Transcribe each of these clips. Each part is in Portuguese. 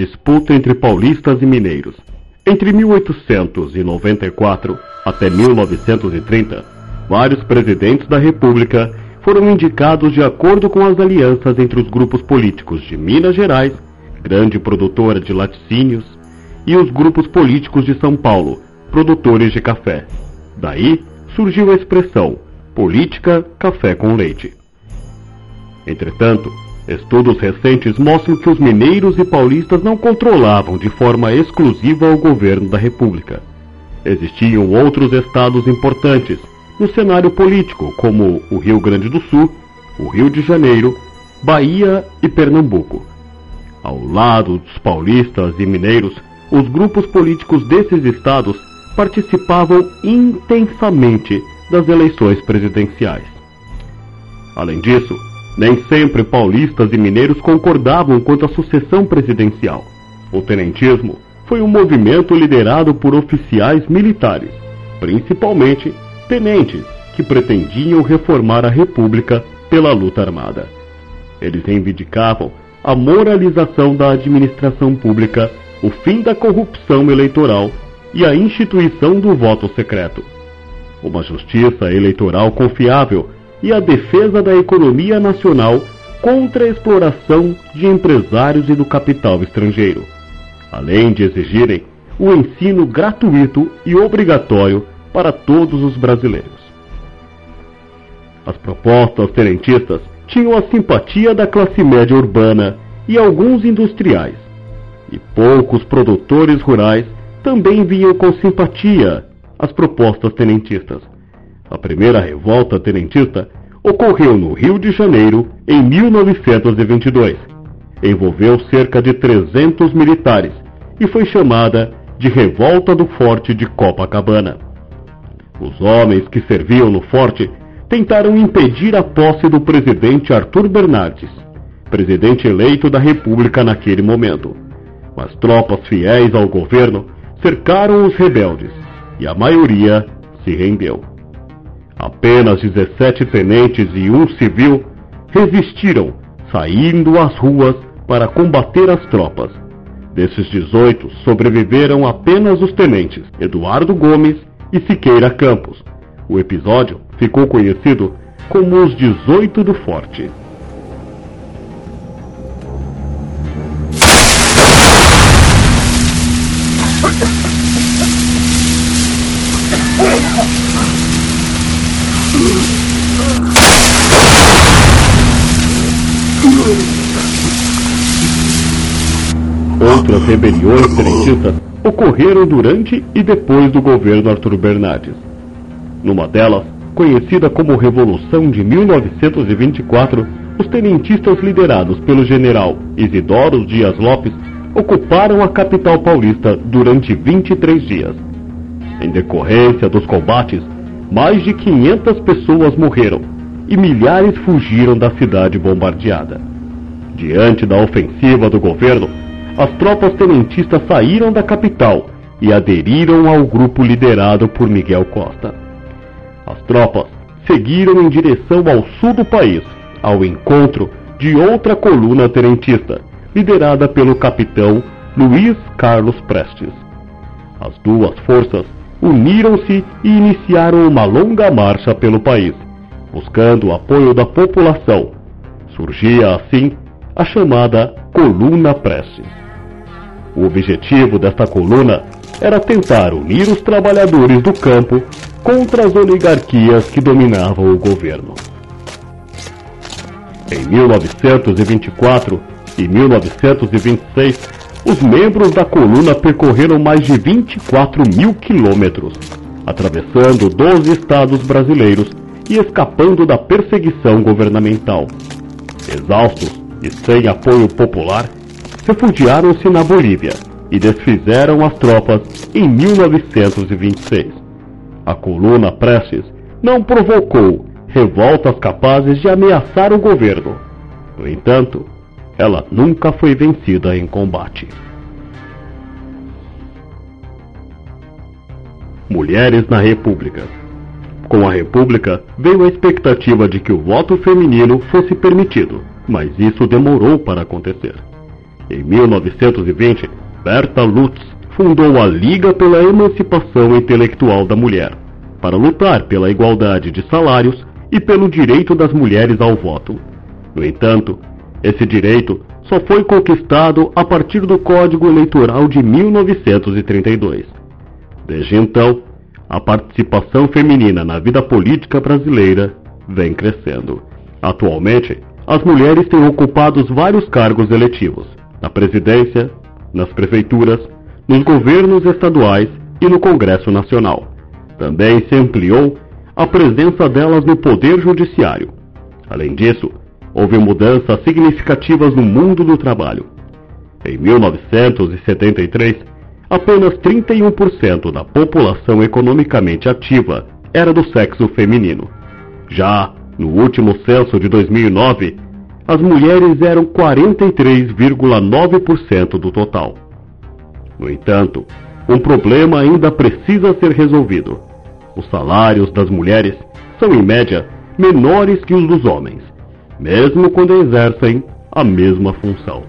disputa entre paulistas e mineiros. Entre 1894 até 1930, vários presidentes da República foram indicados de acordo com as alianças entre os grupos políticos de Minas Gerais, grande produtora de laticínios, e os grupos políticos de São Paulo, produtores de café. Daí surgiu a expressão política café com leite. Entretanto, estudos recentes mostram que os mineiros e paulistas não controlavam de forma exclusiva o governo da República. Existiam outros estados importantes no cenário político, como o Rio Grande do Sul, o Rio de Janeiro, Bahia e Pernambuco. Ao lado dos paulistas e mineiros, os grupos políticos desses estados participavam intensamente das eleições presidenciais. Além disso, nem sempre paulistas e mineiros concordavam quanto à sucessão presidencial. O tenentismo foi um movimento liderado por oficiais militares, principalmente tenentes, que pretendiam reformar a República pela luta armada. Eles reivindicavam a moralização da administração pública, o fim da corrupção eleitoral e a instituição do voto secreto. Uma justiça eleitoral confiável e a defesa da economia nacional contra a exploração de empresários e do capital estrangeiro, além de exigirem o ensino gratuito e obrigatório para todos os brasileiros. As propostas tenentistas tinham a simpatia da classe média urbana e alguns industriais, e poucos produtores rurais também viam com simpatia as propostas tenentistas. A primeira revolta tenentista ocorreu no Rio de Janeiro em 1922. Envolveu cerca de 300 militares e foi chamada de Revolta do Forte de Copacabana. Os homens que serviam no forte tentaram impedir a posse do presidente Arthur Bernardes, presidente eleito da República naquele momento. Mas tropas fiéis ao governo cercaram os rebeldes e a maioria se rendeu. Apenas 17 tenentes e um civil resistiram, saindo às ruas para combater as tropas. Desses 18, sobreviveram apenas os tenentes Eduardo Gomes e Siqueira Campos. O episódio ficou conhecido como os 18 do Forte. Outras rebeliões tenentistas ocorreram durante e depois do governo Arthur Bernardes. Numa delas, conhecida como Revolução de 1924, os tenentistas liderados pelo general Isidoro Dias Lopes ocuparam a capital paulista durante 23 dias. Em decorrência dos combates, mais de 500 pessoas morreram e milhares fugiram da cidade bombardeada. Diante da ofensiva do governo, as tropas tenentistas saíram da capital e aderiram ao grupo liderado por Miguel Costa. As tropas seguiram em direção ao sul do país, ao encontro de outra coluna tenentista, liderada pelo capitão Luiz Carlos Prestes. As duas forças uniram-se e iniciaram uma longa marcha pelo país, buscando o apoio da população. Surgia assim a chamada Coluna Prestes. O objetivo desta coluna era tentar unir os trabalhadores do campo contra as oligarquias que dominavam o governo. Em 1924 e 1926, os membros da coluna percorreram mais de 24 mil quilômetros, atravessando 12 estados brasileiros e escapando da perseguição governamental. Exaustos e sem apoio popular, refugiaram-se na Bolívia e desfizeram as tropas em 1926. A coluna Prestes não provocou revoltas capazes de ameaçar o governo. No entanto, ela nunca foi vencida em combate. Mulheres na República Com a República veio a expectativa de que o voto feminino fosse permitido, mas isso demorou para acontecer. Em 1920, Berta Lutz fundou a Liga pela Emancipação Intelectual da Mulher, para lutar pela igualdade de salários e pelo direito das mulheres ao voto. No entanto, esse direito só foi conquistado a partir do Código Eleitoral de 1932. Desde então, a participação feminina na vida política brasileira vem crescendo. Atualmente, as mulheres têm ocupado vários cargos eletivos, na presidência, nas prefeituras, nos governos estaduais e no Congresso Nacional. Também se ampliou a presença delas no Poder Judiciário. Além disso, houve mudanças significativas no mundo do trabalho. Em 1973, apenas 31% da população economicamente ativa era do sexo feminino. Já no último censo de 2009, as mulheres eram 43,9% do total. No entanto, um problema ainda precisa ser resolvido. Os salários das mulheres são, em média, menores que os dos homens, mesmo quando exercem a mesma função.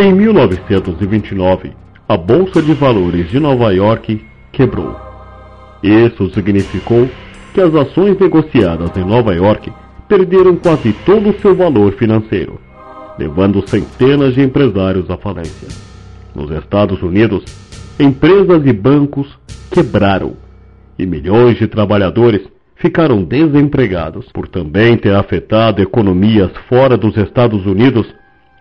Em 1929, a Bolsa de Valores de Nova York quebrou. Isso significou que as ações negociadas em Nova York perderam quase todo o seu valor financeiro, levando centenas de empresários à falência. Nos Estados Unidos, empresas e bancos quebraram e milhões de trabalhadores ficaram desempregados. Por também ter afetado economias fora dos Estados Unidos,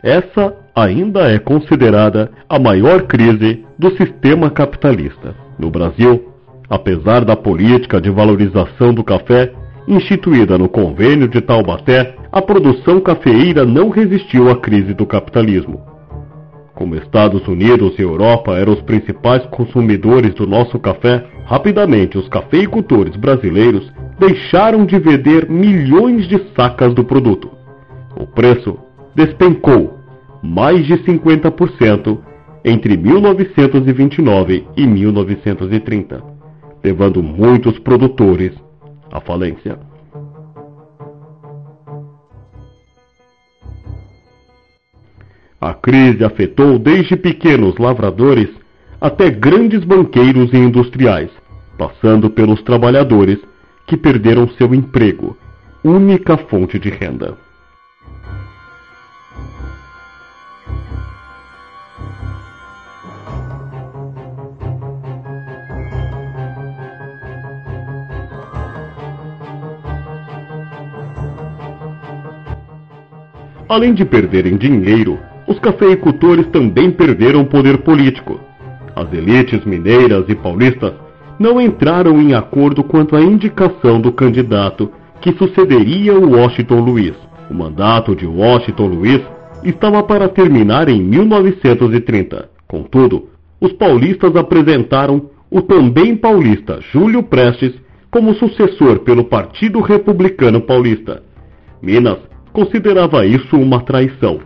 essa ainda é considerada a maior crise do sistema capitalista. No Brasil, apesar da política de valorização do café instituída no Convênio de Taubaté, a produção cafeeira não resistiu à crise do capitalismo. Como Estados Unidos e Europa eram os principais consumidores do nosso café, rapidamente os cafeicultores brasileiros deixaram de vender milhões de sacas do produto. O preço despencou mais de 50% entre 1929 e 1930, levando muitos produtores à falência. A crise afetou desde pequenos lavradores até grandes banqueiros e industriais, passando pelos trabalhadores que perderam seu emprego, única fonte de renda. Além de perderem dinheiro, os cafeicultores também perderam poder político. As elites mineiras e paulistas não entraram em acordo quanto à indicação do candidato que sucederia o Washington Luiz. O mandato de Washington Luiz estava para terminar em 1930. Contudo, os paulistas apresentaram o também paulista Júlio Prestes como sucessor pelo Partido Republicano Paulista. Minas considerava isso uma traição.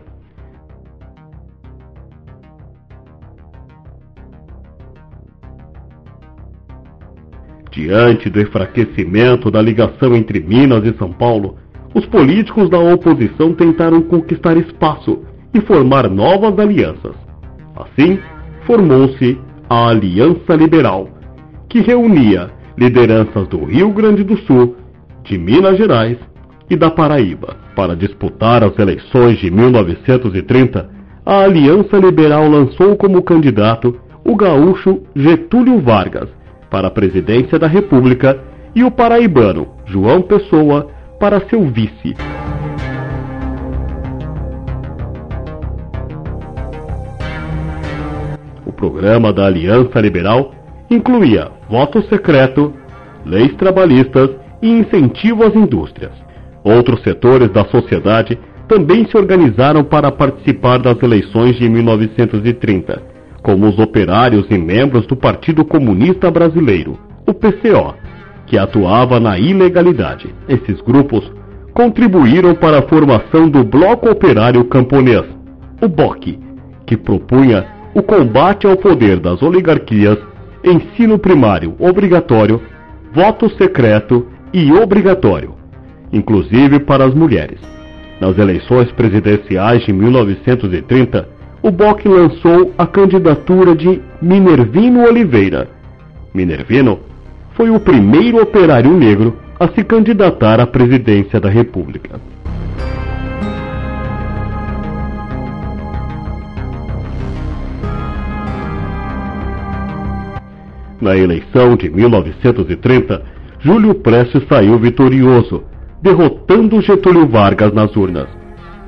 Diante do enfraquecimento da ligação entre Minas e São Paulo, os políticos da oposição tentaram conquistar espaço e formar novas alianças. Assim, formou-se a Aliança Liberal, que reunia lideranças do Rio Grande do Sul, de Minas Gerais e da Paraíba. Para disputar as eleições de 1930, a Aliança Liberal lançou como candidato o gaúcho Getúlio Vargas para a presidência da República e o paraibano João Pessoa para seu vice. O programa da Aliança Liberal incluía voto secreto, leis trabalhistas e incentivo às indústrias. Outros setores da sociedade também se organizaram para participar das eleições de 1930, como os operários e membros do Partido Comunista Brasileiro, o PCO, que atuava na ilegalidade. Esses grupos contribuíram para a formação do Bloco Operário Camponês, o BOC, que propunha o combate ao poder das oligarquias, ensino primário obrigatório, voto secreto e obrigatório, inclusive para as mulheres. Nas eleições presidenciais de 1930, o BOC lançou a candidatura de Minervino Oliveira. Minervino foi o primeiro operário negro a se candidatar à presidência da República. Na eleição de 1930, Júlio Prestes saiu vitorioso, derrotando Getúlio Vargas nas urnas.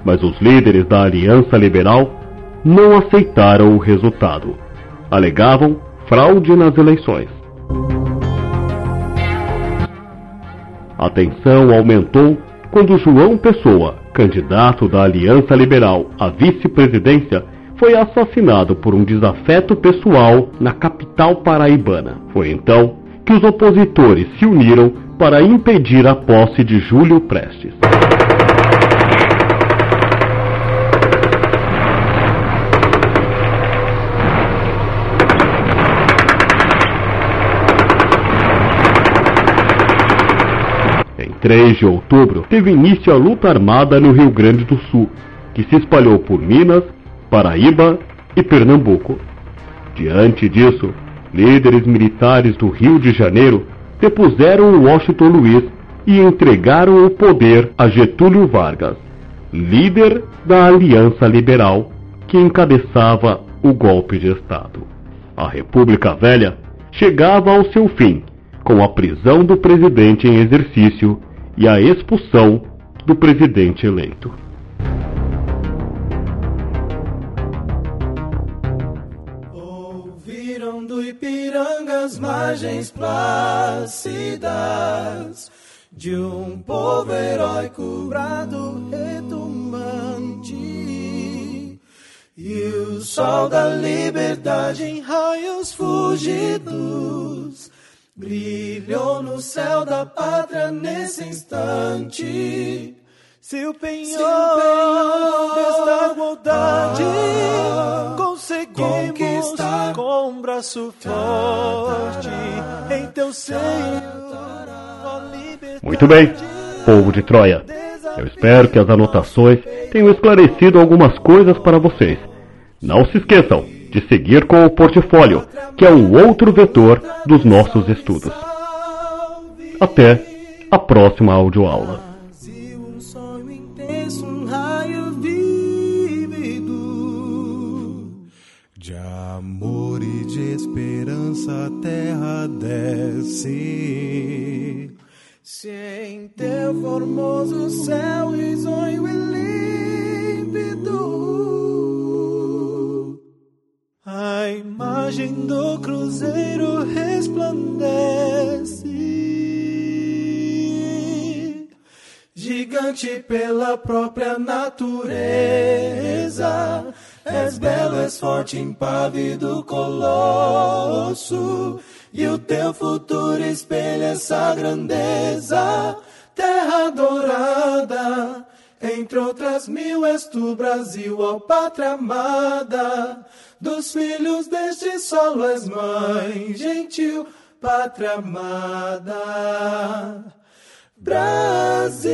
Mas os líderes da Aliança Liberal não aceitaram o resultado. Alegavam fraude nas eleições. A tensão aumentou quando João Pessoa, candidato da Aliança Liberal à vice-presidência, foi assassinado por um desafeto pessoal na capital paraibana. Foi então que os opositores se uniram para impedir a posse de Júlio Prestes. Em 3 de outubro, teve início a luta armada no Rio Grande do Sul, que se espalhou por Minas, Paraíba e Pernambuco. Diante disso, líderes militares do Rio de Janeiro depuseram Washington Luiz e entregaram o poder a Getúlio Vargas, líder da Aliança Liberal que encabeçava o golpe de Estado. A República Velha chegava ao seu fim com a prisão do presidente em exercício e a expulsão do presidente eleito. As margens plácidas de um povo heróico brado retumante e o sol da liberdade em raios fugidos brilhou no céu da pátria nesse instante. Se o penhor, desta igualdade conseguimos conquistar com um braço forte em teu seio. Muito bem, povo de Troia. Eu espero que as anotações tenham esclarecido algumas coisas para vocês. Não se esqueçam de seguir com o portfólio, que é um outro vetor dos nossos estudos. Até a próxima audioaula. Esperança a terra desce. Se em teu formoso céu risonho e límpido a imagem do cruzeiro resplandece. Gigante pela própria natureza És belo, és forte, impávido colosso, e o teu futuro espelha essa grandeza. Terra dourada, entre outras mil és tu, Brasil, ó pátria amada. Dos filhos deste solo és mãe, gentil, pátria amada. Brasil.